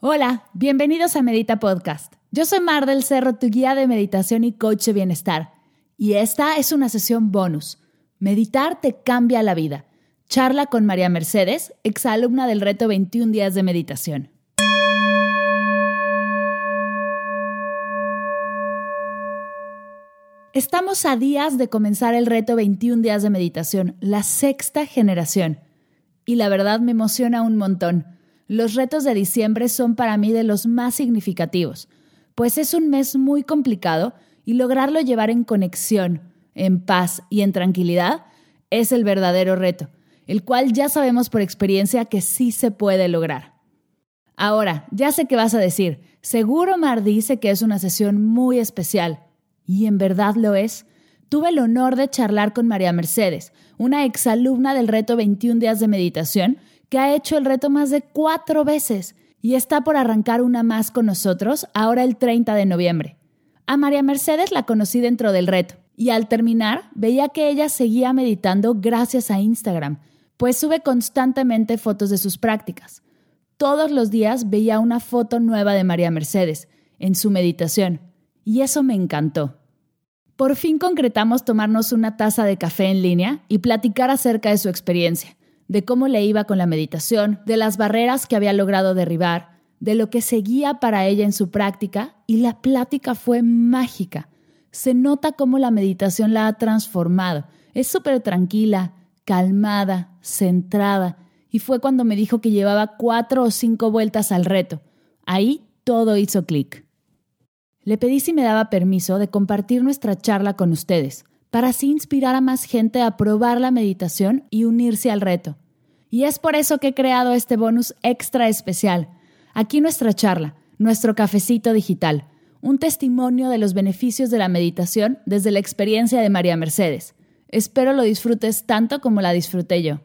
Hola, bienvenidos a Medita Podcast. Yo soy Mar del Cerro, tu guía de meditación y coach de bienestar. Y esta es una sesión bonus. Meditar te cambia la vida. Charla con María Mercedes, exalumna del reto 21 días de meditación. Estamos a días de comenzar el reto 21 días de meditación, la sexta generación. Y la verdad me emociona un montón los retos de diciembre son para mí de los más significativos, pues es un mes muy complicado y lograrlo llevar en conexión, en paz y en tranquilidad es el verdadero reto, el cual ya sabemos por experiencia que sí se puede lograr. Ahora, ya sé qué vas a decir. Seguro Mar dice que es una sesión muy especial. Y en verdad lo es. Tuve el honor de charlar con María Mercedes, una exalumna del reto 21 días de meditación, que ha hecho el reto más de cuatro veces y está por arrancar una más con nosotros ahora el 30 de noviembre. A María Mercedes la conocí dentro del reto y al terminar veía que ella seguía meditando gracias a Instagram, pues sube constantemente fotos de sus prácticas. Todos los días veía una foto nueva de María Mercedes en su meditación y eso me encantó. Por fin concretamos tomarnos una taza de café en línea y platicar acerca de su experiencia de cómo le iba con la meditación, de las barreras que había logrado derribar, de lo que seguía para ella en su práctica, y la plática fue mágica. Se nota cómo la meditación la ha transformado. Es súper tranquila, calmada, centrada, y fue cuando me dijo que llevaba cuatro o cinco vueltas al reto. Ahí todo hizo clic. Le pedí si me daba permiso de compartir nuestra charla con ustedes, para así inspirar a más gente a probar la meditación y unirse al reto. Y es por eso que he creado este bonus extra especial. Aquí nuestra charla, nuestro cafecito digital, un testimonio de los beneficios de la meditación desde la experiencia de María Mercedes. Espero lo disfrutes tanto como la disfruté yo.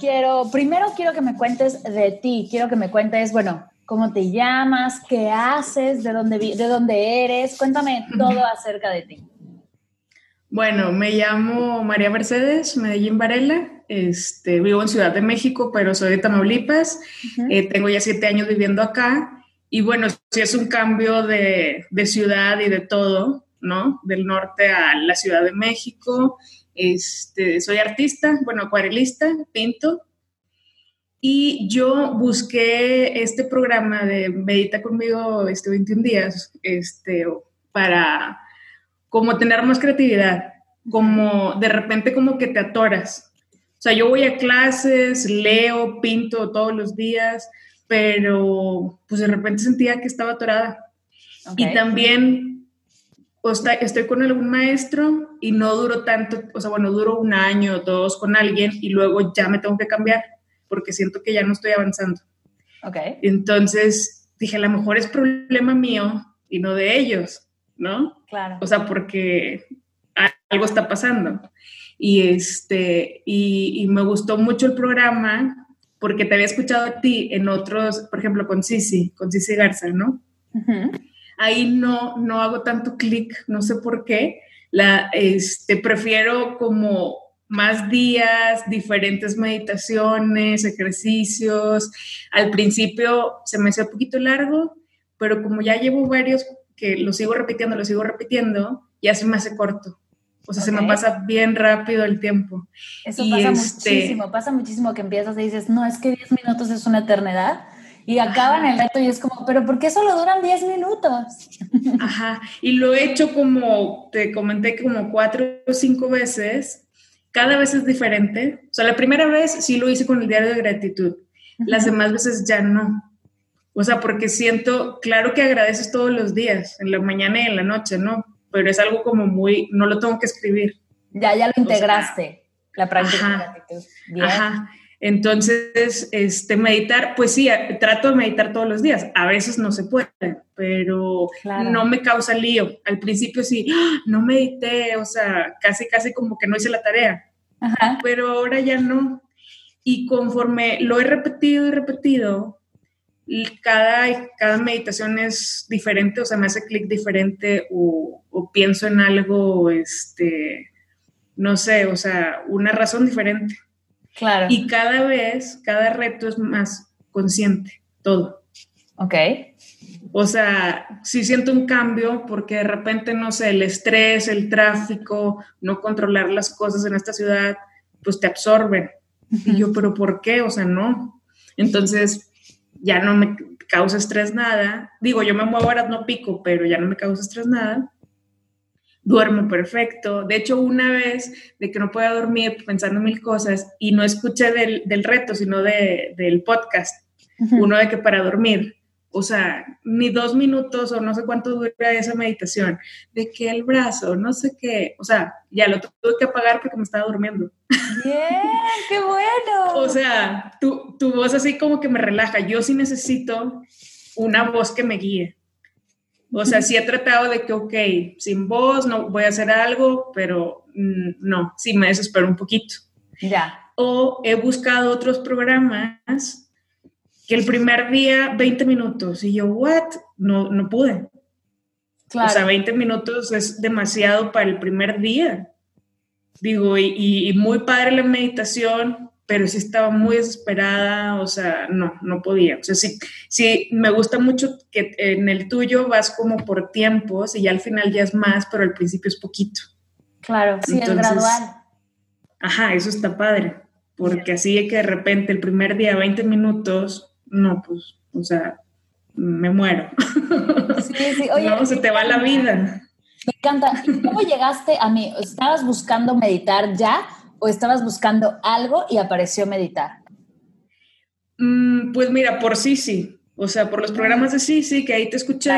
Quiero, primero quiero que me cuentes de ti, quiero que me cuentes, bueno, cómo te llamas, qué haces, de dónde, de dónde eres, cuéntame todo acerca de ti. Bueno, me llamo María Mercedes Medellín Varela, este, vivo en Ciudad de México, pero soy de Tamaulipas, eh, tengo ya siete años viviendo acá y bueno, sí es un cambio de, de ciudad y de todo, ¿no? Del norte a la Ciudad de México, este, soy artista, bueno, acuarelista, pinto. Y yo busqué este programa de Medita conmigo este 21 días este, para como tener más creatividad, como de repente como que te atoras. O sea, yo voy a clases, leo, pinto todos los días, pero pues de repente sentía que estaba atorada. Y también o estoy con algún maestro y no duro tanto, o sea, bueno, duro un año o dos con alguien y luego ya me tengo que cambiar porque siento que ya no estoy avanzando. Ok. Entonces dije, a lo mejor es problema mío y no de ellos, ¿no? Claro. O sea, porque algo está pasando. Y, este, y, me gustó mucho el programa porque te había escuchado a ti en otros, por ejemplo, con Sisi, con Sisi Garza, ¿no? Ahí no, no hago tanto clic, no sé por qué. La, este, prefiero como más días, diferentes meditaciones, ejercicios. Al principio se me hacía un poquito largo, pero como ya llevo varios que lo sigo repitiendo, lo sigo repitiendo, ya se me hace corto. O sea, se me pasa bien rápido el tiempo. Eso pasa este muchísimo, pasa muchísimo que empiezas y dices, no, es que 10 minutos es una eternidad y acaban el reto y es como, pero ¿por qué solo duran 10 minutos? Ajá, y lo he hecho como, te comenté, como cuatro o cinco veces, cada vez es diferente. O sea, la primera vez sí lo hice con el diario de gratitud, las demás veces ya no. O sea, porque siento, claro que agradeces todos los días, en la mañana y en la noche, ¿no? Pero es algo como muy, no lo tengo que escribir. Ya, ya lo integraste, la práctica de gratitud. Ajá. Entonces, este, meditar, pues sí, trato de meditar todos los días. A veces no se puede, pero no me causa lío. Al principio sí, ¡ah! no medité, o sea, casi, casi como que no hice la tarea. Pero ahora ya no. Y conforme lo he repetido y repetido, cada, cada meditación es diferente, o sea, me hace clic diferente o, o pienso en algo, este, no sé, o sea, una razón diferente. Claro. Y cada vez, cada reto es más consciente, todo. Ok. O sea, sí siento un cambio porque de repente, no sé, el estrés, el tráfico, no controlar las cosas en esta ciudad, pues te absorben. Y yo, pero ¿por qué? O sea, no. Entonces, ya no me causa estrés nada. Digo, yo me muevo ahora, no pico, pero ya no me causa estrés nada. Duermo perfecto. De hecho, una vez de que no podía dormir pensando mil cosas y no escuché del, del reto, sino de, del podcast, uno de que para dormir o sea, ni dos minutos o no sé cuánto dura esa meditación, de que el brazo, no sé qué, o sea, ya lo tuve que apagar porque me estaba durmiendo. Bien, qué bueno. o sea, tu, tu voz así como que me relaja, yo sí necesito una voz que me guíe. O sea, sí he tratado de que, ok, sin voz no voy a hacer algo, pero mm, no, sí me desespero un poquito. Ya. O he buscado otros programas que el primer día 20 minutos y yo, ¿what? No, no pude. Claro. O sea, 20 minutos es demasiado para el primer día. Digo, y, muy padre la meditación, pero sí estaba muy desesperada, o sea, no, no podía. O sea, sí, sí, me gusta mucho que en el tuyo vas como por tiempos y ya al final ya es más, pero al principio es poquito. Claro, sí, es gradual. Ajá, eso está padre, porque así que de repente el primer día 20 minutos no, pues, o sea, me muero. Sí, sí, oye. no, se te va la vida. Me encanta. ¿Cómo llegaste a mí? ¿Estabas buscando meditar ya o estabas buscando algo y apareció meditar? Mm, pues mira, por sí, sí. O sea, por los programas de sí, sí, que ahí te escuché.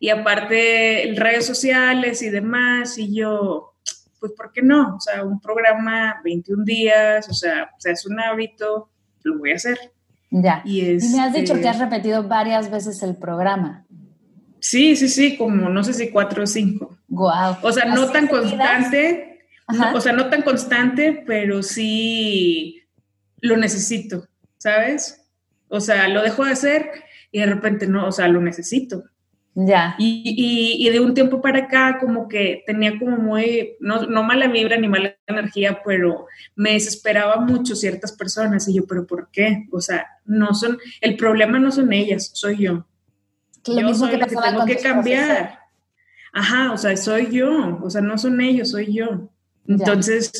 Y aparte, redes sociales y demás. Y yo, pues, ¿por qué no? O sea, un programa 21 días, o sea, o sea es un hábito, lo voy a hacer. Ya. Y, me has dicho que has repetido varias veces el programa. Sí, sí, sí, como no sé si cuatro o cinco. Wow. O sea, no tan constante, o sea, no tan constante, pero sí lo necesito, ¿sabes? O sea, lo dejo de hacer y de repente no, o sea, lo necesito. Ya. Y, de un tiempo para acá, como que tenía como muy, no, no, mala vibra ni mala energía, pero me desesperaba mucho ciertas personas. Y yo, ¿pero por qué? O sea, no son, el problema no son ellas, soy yo. yo soy que, que tengo que cambiar. Ajá, o sea, soy yo, o sea, no son ellos, soy yo. Entonces,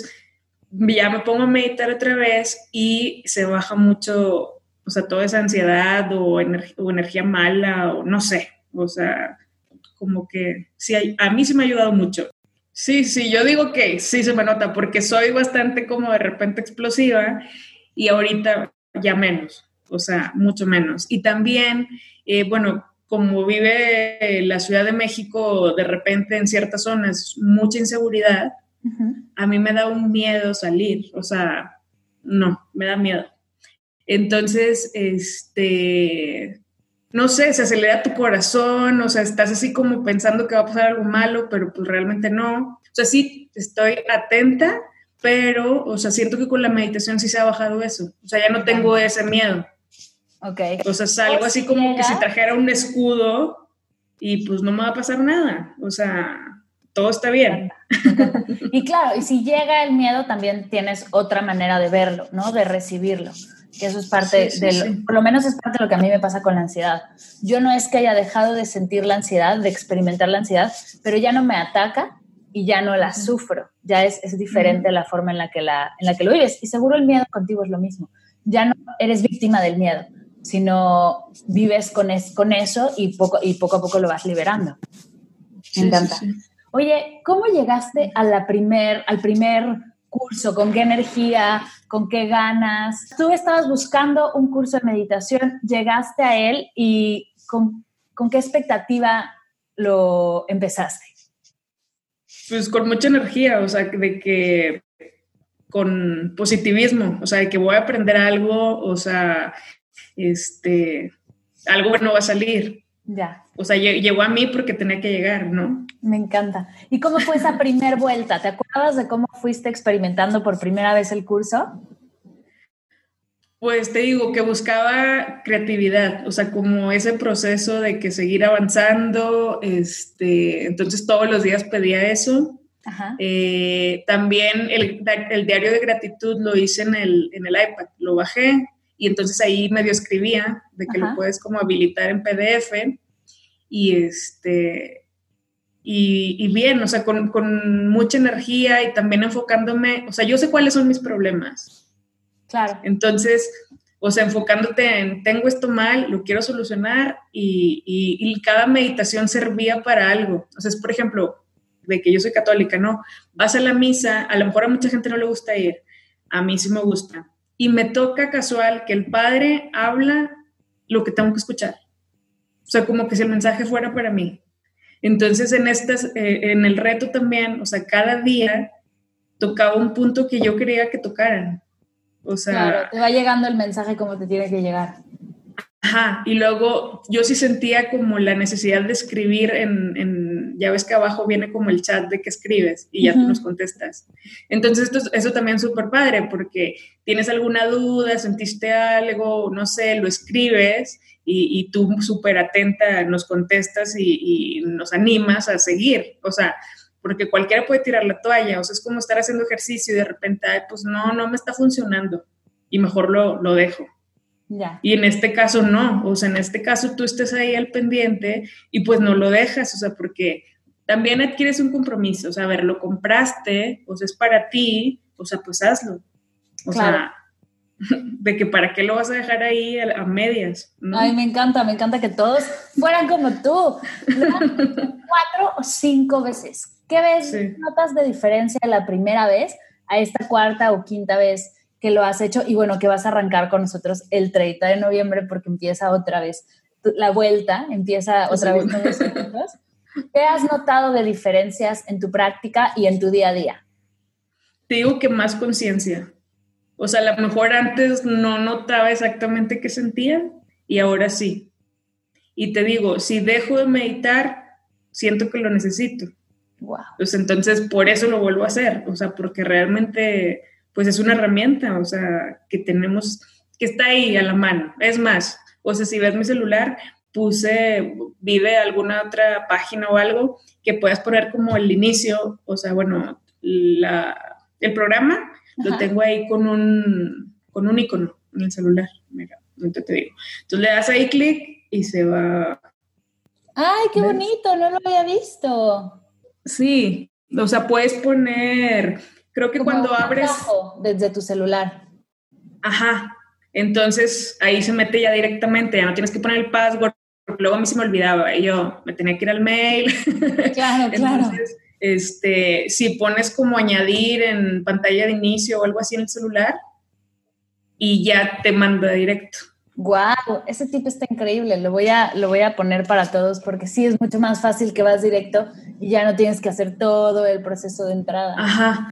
ya me pongo a meditar otra vez y se baja mucho, o sea, toda esa ansiedad o, o energía mala o no sé, o sea, como que sí, a mí sí me ha ayudado mucho. Sí, sí, yo digo que sí se me nota porque soy bastante como de repente explosiva y ahorita ya menos, o sea, mucho menos. Y también, eh, bueno, como vive la Ciudad de México de repente en ciertas zonas mucha inseguridad, a mí me da un miedo salir, o sea, no, me da miedo. Entonces, este, no sé, se acelera tu corazón, o sea, estás así como pensando que va a pasar algo malo, pero pues realmente no. O sea, sí, estoy atenta, pero, o sea, siento que con la meditación sí se ha bajado eso. O sea, ya no tengo ese miedo. Ok. O sea, salgo así como que si trajera un escudo y pues no me va a pasar nada. O sea, todo está bien. Y claro, y si llega el miedo, también tienes otra manera de verlo, ¿no? De recibirlo que eso es parte de, por lo menos es parte de lo que a mí me pasa con la ansiedad. Yo no es que haya dejado de sentir la ansiedad, de experimentar la ansiedad, pero ya no me ataca y ya no la sufro. Ya es, es diferente la forma en la, que la, en la que lo vives. Y seguro el miedo contigo es lo mismo. Ya no eres víctima del miedo, sino vives con, es, con eso y poco, y poco a poco lo vas liberando. Me encanta. Oye, ¿cómo llegaste a primer, al primer curso? ¿Con qué energía? ¿Con qué ganas? Tú estabas buscando un curso de meditación, llegaste a él y ¿con, con qué expectativa lo empezaste? Pues con mucha energía, o sea, de que con positivismo, o sea, de que voy a aprender algo, o sea, este, algo bueno va a salir. Ya. O sea, llegó a mí porque tenía que llegar, ¿no? Me encanta. ¿Y cómo fue esa primera vuelta? ¿Te acuerdas de cómo fuiste experimentando por primera vez el curso? Pues te digo que buscaba creatividad, o sea, como ese proceso de que seguir avanzando, este, entonces todos los días pedía eso. Eh, también el, diario de gratitud lo hice en el, en el iPad, lo bajé y entonces ahí medio escribía de que lo puedes como habilitar en PDF y este y, bien, o sea, con, con, mucha energía y también enfocándome, o sea, yo sé cuáles son mis problemas. Claro. Entonces, o sea, enfocándote en, tengo esto mal, lo quiero solucionar y, y, cada meditación servía para algo. O sea, es por ejemplo, de que yo soy católica, ¿no? Vas a la misa, a lo mejor a mucha gente no le gusta ir, a mí sí me gusta. Y me toca casual que el padre habla lo que tengo que escuchar. O sea, como que si el mensaje fuera para mí. Entonces, en, estas, eh, en el reto también, o sea, cada día tocaba un punto que yo quería que tocaran. O sea, claro, te va llegando el mensaje como te tiene que llegar. Ajá, y luego yo sí sentía como la necesidad de escribir en, ya ves que abajo viene como el chat de que escribes y ya tú nos contestas. Entonces esto, eso también es súper padre porque tienes alguna duda, sentiste algo, no sé, lo escribes y, tú súper atenta nos contestas y, nos animas a seguir. O sea, porque cualquiera puede tirar la toalla, o sea, es como estar haciendo ejercicio y de repente, pues no, no me está funcionando y mejor lo, lo dejo. Ya. Y en este caso no, o sea, en este caso tú estés ahí al pendiente y pues no lo dejas, o sea, porque también adquieres un compromiso, o sea, a ver, lo compraste, o sea, es para ti, o sea, pues hazlo. O sea, de que para qué lo vas a dejar ahí a, medias. Ay, me encanta, me encanta que todos fueran como tú. cuatro o cinco veces. ¿Qué ves? ¿Notas de diferencia la primera vez a esta cuarta o quinta vez que lo has hecho? Y bueno, que vas a arrancar con nosotros el 30 de noviembre porque empieza otra vez la vuelta, empieza otra vez con nosotros. ¿Qué has notado de diferencias en tu práctica y en tu día a día? Te digo que más conciencia o sea, a lo mejor antes no notaba exactamente qué sentía y ahora sí. Y te digo, si dejo de meditar, siento que lo necesito. Wow. Pues entonces por eso lo vuelvo a hacer, o sea, porque realmente pues es una herramienta, o sea, que tenemos, que está ahí a la mano. Es más, o sea, si ves mi celular, puse, vive alguna otra página o algo que puedas poner como el inicio, o sea, bueno, la, el programa lo tengo ahí con un, con un icono en el celular. Mira, ahorita te digo. Entonces le das ahí clic y se va. ¡Ay, qué bonito! No lo había visto. Sí, o sea, puedes poner, creo que cuando abres... Desde tu celular. Ajá, entonces ahí se mete ya directamente, ya no tienes que poner el password, porque luego a mí se me olvidaba y yo me tenía que ir al mail. Claro, claro. Este, si pones como añadir en pantalla de inicio o algo así en el celular y ya te manda directo. Wow, ese tipo está increíble. Lo voy a lo voy a poner para todos porque sí es mucho más fácil que vas directo y ya no tienes que hacer todo el proceso de entrada. Ajá.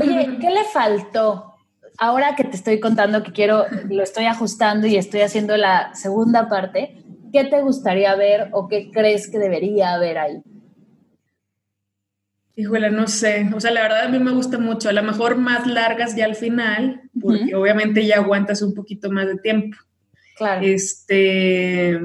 Oye, ¿qué le faltó? Ahora que te estoy contando que quiero, lo estoy ajustando y estoy haciendo la segunda parte, ¿qué te gustaría ver o qué crees que debería haber ahí? Híjole, no sé. O sea, la verdad a mí me gusta mucho. A lo mejor más largas ya al final, porque obviamente ya aguantas un poquito más de tiempo. Claro. Este,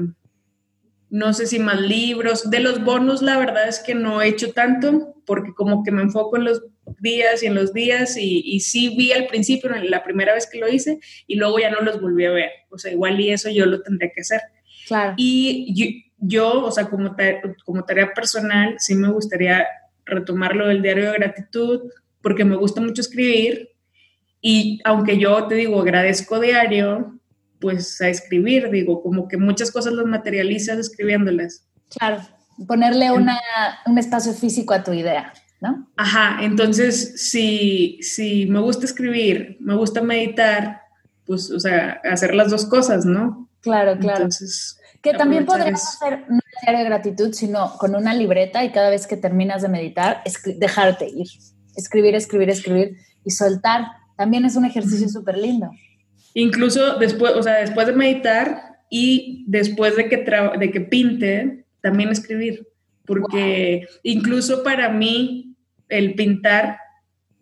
no sé si más libros. De los bonos, la verdad es que no he hecho tanto, porque como que me enfoco en los días y en los días, y, y sí vi al principio, la primera vez que lo hice, y luego ya no los volví a ver. O sea, igual y eso yo lo tendría que hacer. Claro. Y yo, o sea, como, como tarea personal, sí me gustaría retomar lo del diario de gratitud, porque me gusta mucho escribir y aunque yo te digo, agradezco diario, pues a escribir, digo, como que muchas cosas las materializas escribiéndolas. Claro, ponerle una, un espacio físico a tu idea, ¿no? Ajá, entonces si, si me gusta escribir, me gusta meditar, pues, o sea, hacer las dos cosas, ¿no? Claro, claro. Entonces, que también podríamos hacer no diario de gratitud, sino con una libreta y cada vez que terminas de meditar, dejarte ir. Escribir, escribir, escribir y soltar. También es un ejercicio súper lindo. Incluso después, o sea, después de meditar y después de que, de que pinte, también escribir. Porque incluso para mí el pintar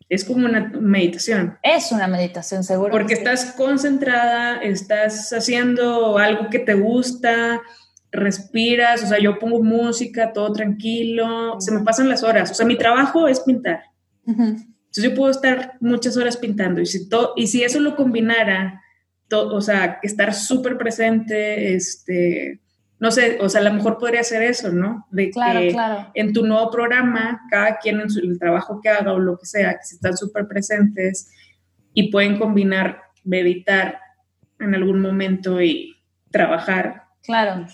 es como una meditación. Es una meditación, seguro. Porque estás concentrada, estás haciendo algo que te gusta, respiras, o sea, yo pongo música, todo tranquilo, se me pasan las horas. O sea, mi trabajo es pintar. Entonces yo puedo estar muchas horas pintando y si, y si eso lo combinara, o sea, estar súper presente, este, no sé, o sea, a lo mejor podría ser eso, ¿no? De que en tu nuevo programa, cada quien en su, el trabajo que haga o lo que sea, que están súper presentes y pueden combinar meditar en algún momento y trabajar. Claro.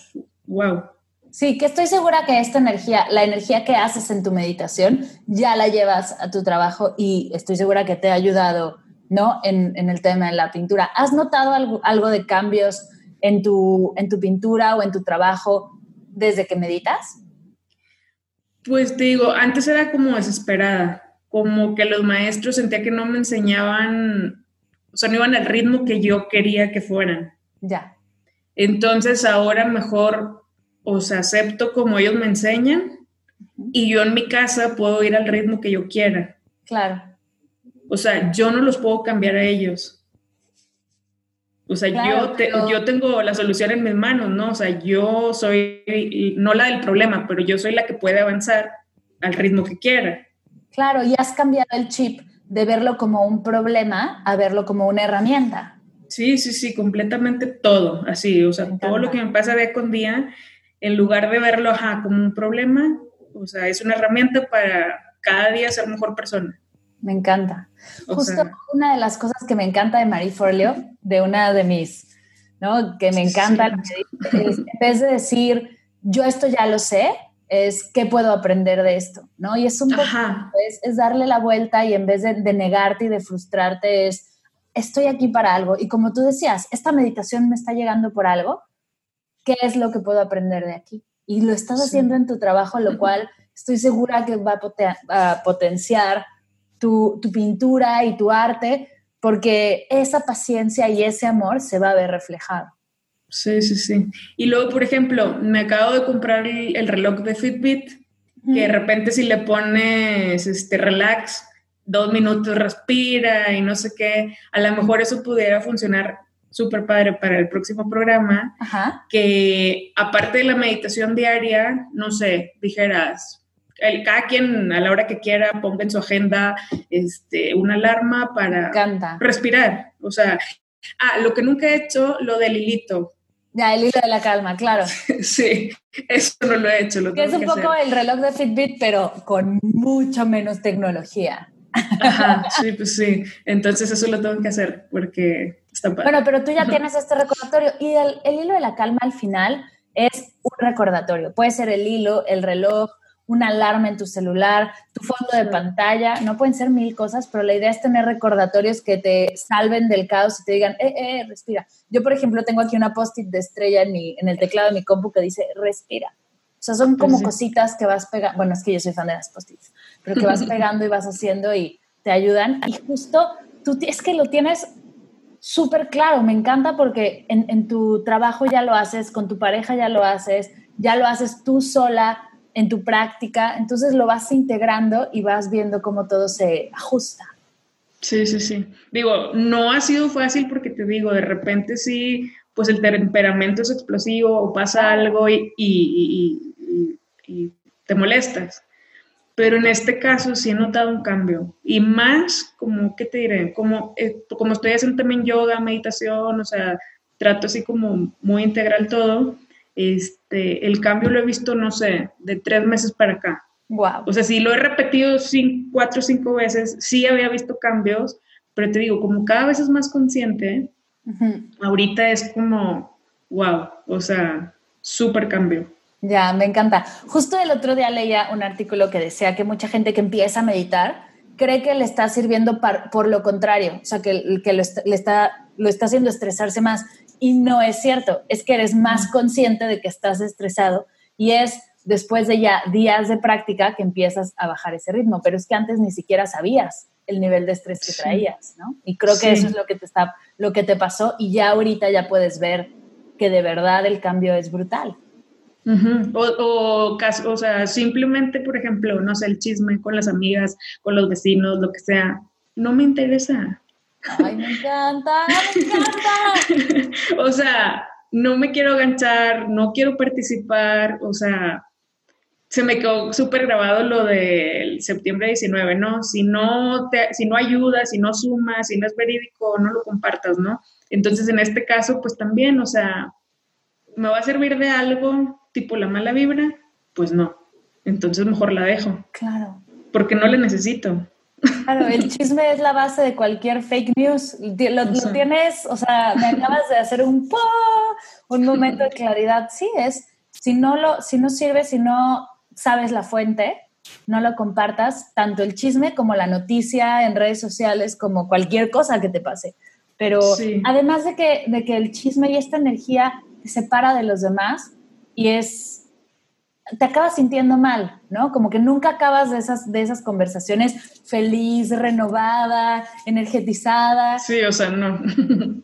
Wow. Sí, que estoy segura que esta energía, la energía que haces en tu meditación, ya la llevas a tu trabajo y estoy segura que te ha ayudado, ¿no? En, el tema de la pintura. ¿Has notado algo, algo de cambios en tu, en tu pintura o en tu trabajo desde que meditas? Pues te digo, antes era como desesperada, como que los maestros sentía que no me enseñaban, o sea, no iban al ritmo que yo quería que fueran. Ya. Entonces ahora mejor o sea, acepto como ellos me enseñan y yo en mi casa puedo ir al ritmo que yo quiera. Claro. O sea, yo no los puedo cambiar a ellos. O sea, yo, yo tengo la solución en mis manos, ¿no? O sea, yo soy, no la del problema, pero yo soy la que puede avanzar al ritmo que quiera. Claro, y has cambiado el chip de verlo como un problema a verlo como una herramienta. Sí, sí, sí, completamente todo, así, o sea, todo lo que me pasa día con día en lugar de verlo como un problema, o sea, es una herramienta para cada día ser mejor persona. Me encanta. Justo una de las cosas que me encanta de Marie Forleo, de una de mis, ¿no? Que me encanta, es, en vez de decir, yo esto ya lo sé, es qué puedo aprender de esto, ¿no? Y es un poco, es, es, darle la vuelta y en vez de, de negarte y de frustrarte, es, estoy aquí para algo. Y como tú decías, esta meditación me está llegando por algo, ¿qué es lo que puedo aprender de aquí? Y lo estás haciendo en tu trabajo, lo cual estoy segura que va a, potenciar tu, pintura y tu arte, porque esa paciencia y ese amor se va a ver reflejado. Sí, sí, sí. Y luego, por ejemplo, me acabo de comprar el, reloj de Fitbit, que de repente si le pones este relax, dos minutos respira y no sé qué, a lo mejor eso pudiera funcionar súper padre para el próximo programa, que aparte de la meditación diaria, no sé, dijeras, el, cada quien a la hora que quiera ponga en su agenda este, una alarma para respirar. O sea, ah, lo que nunca he hecho, lo del hilito. Ya, el hilo de la calma, claro. sí, eso no lo he hecho. Lo que es un poco el reloj de Fitbit, pero con mucho menos tecnología. Ajá, sí, pues sí. Entonces eso lo tengo que hacer porque está padre. Bueno, pero tú ya tienes este recordatorio y el, el, hilo de la calma al final es un recordatorio. Puede ser el hilo, el reloj, una alarma en tu celular, tu fondo de pantalla, no pueden ser mil cosas, pero la idea es tener recordatorios que te salven del caos y te digan, eh, eh, respira. Yo, por ejemplo, tengo aquí una post-it de estrella en, mi, en el teclado de mi compu que dice, respira. O sea, son como cositas que vas pegando, bueno, es que yo soy fan de las post-its, pero que vas pegando y vas haciendo y te ayudan. Y justo tú es que lo tienes súper claro, me encanta porque en, en, tu trabajo ya lo haces, con tu pareja ya lo haces, ya lo haces tú sola en tu práctica, entonces lo vas integrando y vas viendo cómo todo se ajusta. Sí, sí, sí. Digo, no ha sido fácil porque te digo, de repente sí, pues el temperamento es explosivo o pasa algo y, y, y, y te molestas pero en este caso sí he notado un cambio y más como, ¿qué te diré? Como, eh, como estoy haciendo también yoga, meditación, o sea, trato así como muy integral todo, este, el cambio lo he visto, no sé, de tres meses para acá. Wow. O sea, sí lo he repetido cinco, cuatro o cinco veces, sí había visto cambios, pero te digo, como cada vez es más consciente, ahorita es como, wow, o sea, súper cambio. Ya, me encanta. Justo el otro día leía un artículo que decía que mucha gente que empieza a meditar cree que le está sirviendo por lo contrario, o sea, que, que lo, le está, lo está haciendo estresarse más. Y no es cierto, es que eres más consciente de que estás estresado y es después de ya días de práctica que empiezas a bajar ese ritmo, pero es que antes ni siquiera sabías el nivel de estrés que traías, ¿no? Y creo que eso es lo que te está, lo que te pasó y ya ahorita ya puedes ver que de verdad el cambio es brutal. O, o, sea, simplemente, por ejemplo, no sé, el chisme con las amigas, con los vecinos, lo que sea, no me interesa. Ay, me encanta, me encanta. o sea, no me quiero aganchar, no quiero participar, o sea, se me quedó súper grabado lo del septiembre 19, ¿no? Si no, te, si no ayuda, si no suma, si no es verídico, no lo compartas, ¿no? Entonces, en este caso, pues también, o sea, ¿me va a servir de algo tipo la mala vibra? Pues no. Entonces, mejor la dejo. Claro. Porque no le necesito. Claro, el chisme es la base de cualquier fake news. Lo, tienes, o sea, me acabas de hacer un po, un momento de claridad. Sí, es, si no lo, si no sirve, si no sabes la fuente, no lo compartas, tanto el chisme como la noticia en redes sociales, como cualquier cosa que te pase. Pero además de que, de que el chisme y esta energía te separa de los demás y es te acabas sintiendo mal, ¿no? Como que nunca acabas de esas, de esas conversaciones feliz, renovada, energetizada. Sí, o sea, no.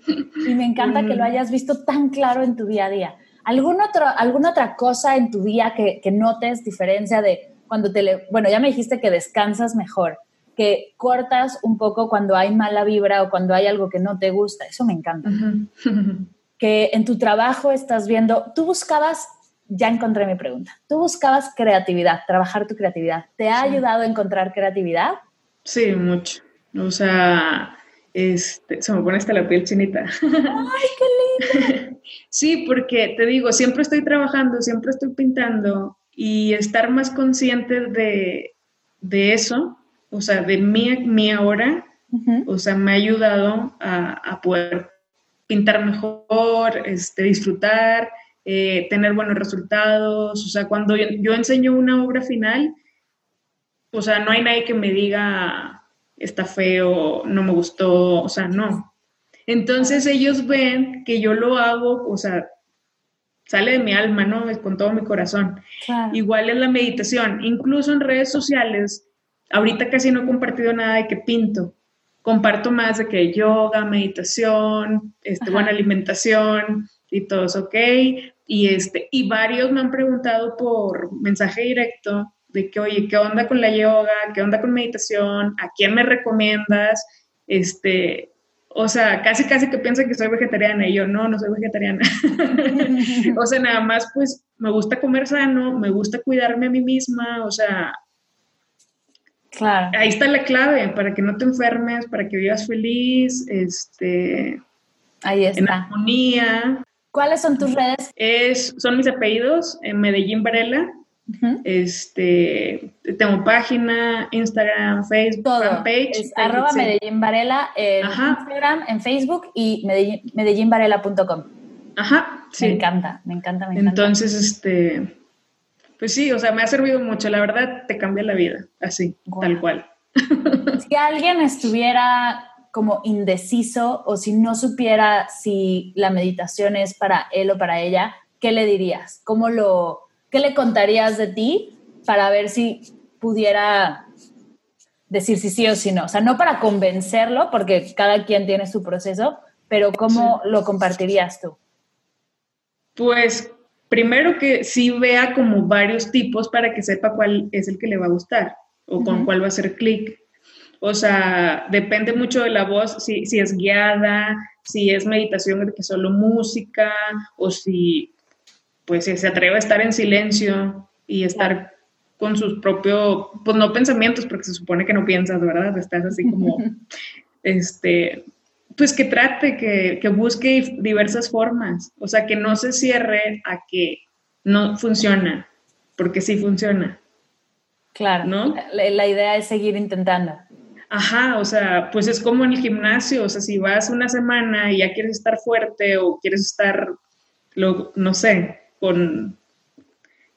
Y me encanta que lo hayas visto tan claro en tu día a día. ¿Algún otro, ¿Alguna otra cosa en tu día que, que notes diferencia de cuando te... Le, bueno, ya me dijiste que descansas mejor, que cortas un poco cuando hay mala vibra o cuando hay algo que no te gusta. Eso me encanta. que en tu trabajo estás viendo, tú buscabas ya encontré mi pregunta. Tú buscabas creatividad, trabajar tu creatividad. ¿Te ha ayudado a encontrar creatividad? Sí, mucho. O sea, este, se me pone hasta la piel chinita. ¡Ay, qué lindo! sí, porque te digo, siempre estoy trabajando, siempre estoy pintando y estar más consciente de, eso, o sea, de mí, mi ahora, o sea, me ha ayudado a, a poder pintar mejor, este, disfrutar, eh, tener buenos resultados. O sea, cuando yo, enseño una obra final, o sea, no hay nadie que me diga está feo, no me gustó, o sea, no. Entonces ellos ven que yo lo hago, o sea, sale de mi alma, ¿no? Es con todo mi corazón. Igual es la meditación, incluso en redes sociales, ahorita casi no he compartido nada de que pinto. Comparto más de que yoga, meditación, este, buena alimentación y todo es ok. Y, este, y varios me han preguntado por mensaje directo de que, oye, ¿qué onda con la yoga? ¿Qué onda con meditación? ¿A quién me recomiendas? Este, o sea, casi, casi que piensan que soy vegetariana y yo no, no soy vegetariana. o sea, nada más pues me gusta comer sano, me gusta cuidarme a mí misma, o sea, claro. ahí está la clave para que no te enfermes, para que vivas feliz, este, ahí está. en armonía. ¿Cuáles son tus redes? Es, son mis apellidos, en Medellín Varela. Este, tengo página, Instagram, Facebook, Todo. fanpage. arroba Medellín Varela en Instagram, en Facebook y medellínvarela.com. Ajá, sí. Me encanta, me encanta, me encanta. Entonces, este, pues sí, o sea, me ha servido mucho. La verdad, te cambia la vida, así, tal cual. Si alguien estuviera como indeciso o si no supiera si la meditación es para él o para ella, ¿qué le dirías? ¿Cómo lo, ¿Qué le contarías de ti para ver si pudiera decir si sí o si no? O sea, no para convencerlo, porque cada quien tiene su proceso, pero ¿cómo lo compartirías tú? Pues primero que sí vea como varios tipos para que sepa cuál es el que le va a gustar o con cuál va a hacer clic. O sea, depende mucho de la voz, si, si es guiada, si es meditación de que solo música, o si pues se atreve a estar en silencio y estar con sus propios, pues no pensamientos, porque se supone que no piensas, ¿verdad? Estás así como, este, pues que trate, que, que, busque diversas formas, o sea, que no se cierre a que no funciona, porque sí funciona. Claro, ¿no? La, la idea es seguir intentando. Ajá, o sea, pues es como en el gimnasio, o sea, si vas una semana y ya quieres estar fuerte o quieres estar, lo, no sé, con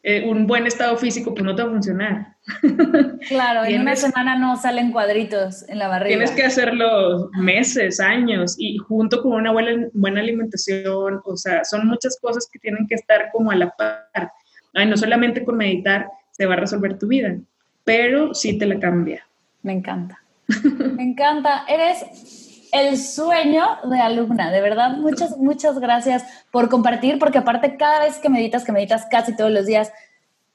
eh, un buen estado físico, pues no te va a funcionar. Claro, en una semana no salen cuadritos en la barriga. Tienes que hacerlo meses, años, y junto con una buena, buena alimentación, o sea, son muchas cosas que tienen que estar como a la par. Ay, no solamente con meditar se va a resolver tu vida, pero sí te la cambia. Me encanta. Me encanta. Eres el sueño de alumna. De verdad, muchas, muchas gracias por compartir, porque aparte cada vez que meditas, que meditas casi todos los días,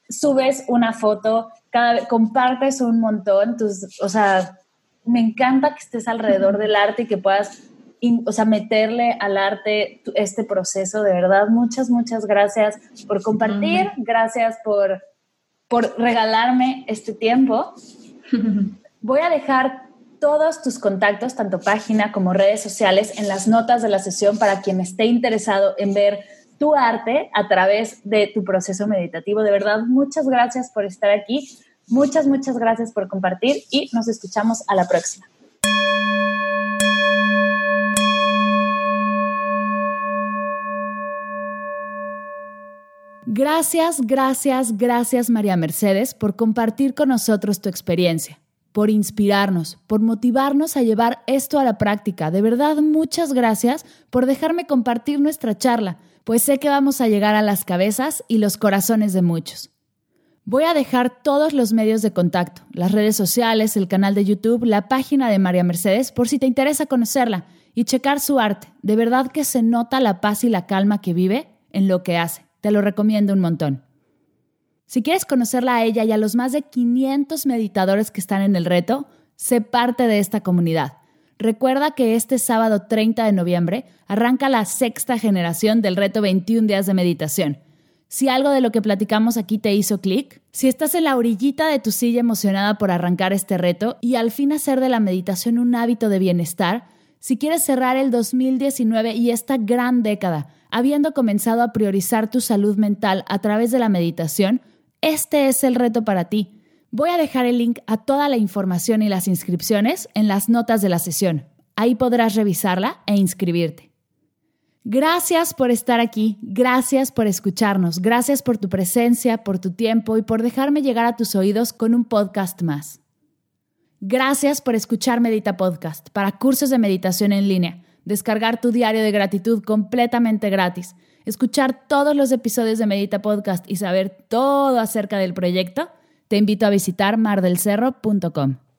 subes una foto, cada vez, compartes un montón. Tus, o sea, me encanta que estés alrededor del arte y que puedas, o sea, meterle al arte este proceso. De verdad, muchas, muchas gracias por compartir. Gracias por por regalarme este tiempo. Voy a dejar todos tus contactos, tanto página como redes sociales, en las notas de la sesión para quien esté interesado en ver tu arte a través de tu proceso meditativo. De verdad, muchas gracias por estar aquí. Muchas, muchas gracias por compartir y nos escuchamos a la próxima. Gracias, gracias, gracias María Mercedes por compartir con nosotros tu experiencia, por inspirarnos, por motivarnos a llevar esto a la práctica. De verdad, muchas gracias por dejarme compartir nuestra charla, pues sé que vamos a llegar a las cabezas y los corazones de muchos. Voy a dejar todos los medios de contacto, las redes sociales, el canal de YouTube, la página de María Mercedes, por si te interesa conocerla y checar su arte. De verdad que se nota la paz y la calma que vive en lo que hace. Te lo recomiendo un montón. Si quieres conocerla a ella y a los más de 500 meditadores que están en el reto, sé parte de esta comunidad. Recuerda que este sábado 30 de noviembre arranca la sexta generación del reto 21 días de meditación. Si algo de lo que platicamos aquí te hizo clic, si estás en la orillita de tu silla emocionada por arrancar este reto y al fin hacer de la meditación un hábito de bienestar, si quieres cerrar el 2019 y esta gran década habiendo comenzado a priorizar tu salud mental a través de la meditación, este es el reto para ti. Voy a dejar el link a toda la información y las inscripciones en las notas de la sesión. Ahí podrás revisarla e inscribirte. Gracias por estar aquí, gracias por escucharnos, gracias por tu presencia, por tu tiempo y por dejarme llegar a tus oídos con un podcast más. Gracias por escuchar Medita Podcast para cursos de meditación en línea descargar tu diario de gratitud completamente gratis, escuchar todos los episodios de Medita Podcast y saber todo acerca del proyecto, te invito a visitar mardelcerro.com.